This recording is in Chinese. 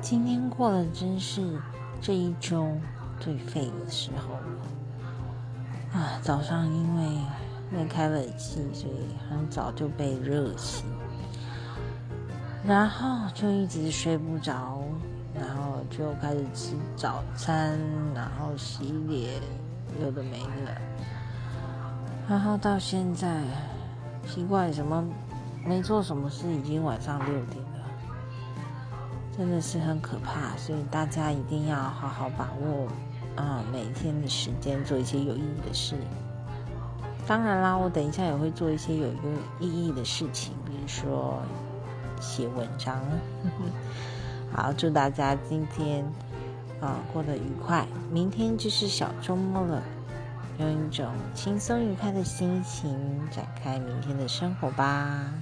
今天过了真是这一周最废的时候了啊！早上因为没开冷气，所以很早就被热醒，然后就一直睡不着，然后就开始吃早餐，然后洗脸，有的没的，然后到现在奇怪什么没做什么事，已经晚上六点了。真的是很可怕，所以大家一定要好好把握啊每天的时间，做一些有意义的事。当然啦，我等一下也会做一些有有意义的事情，比如说写文章。好，祝大家今天啊过得愉快，明天就是小周末了，用一种轻松愉快的心情展开明天的生活吧。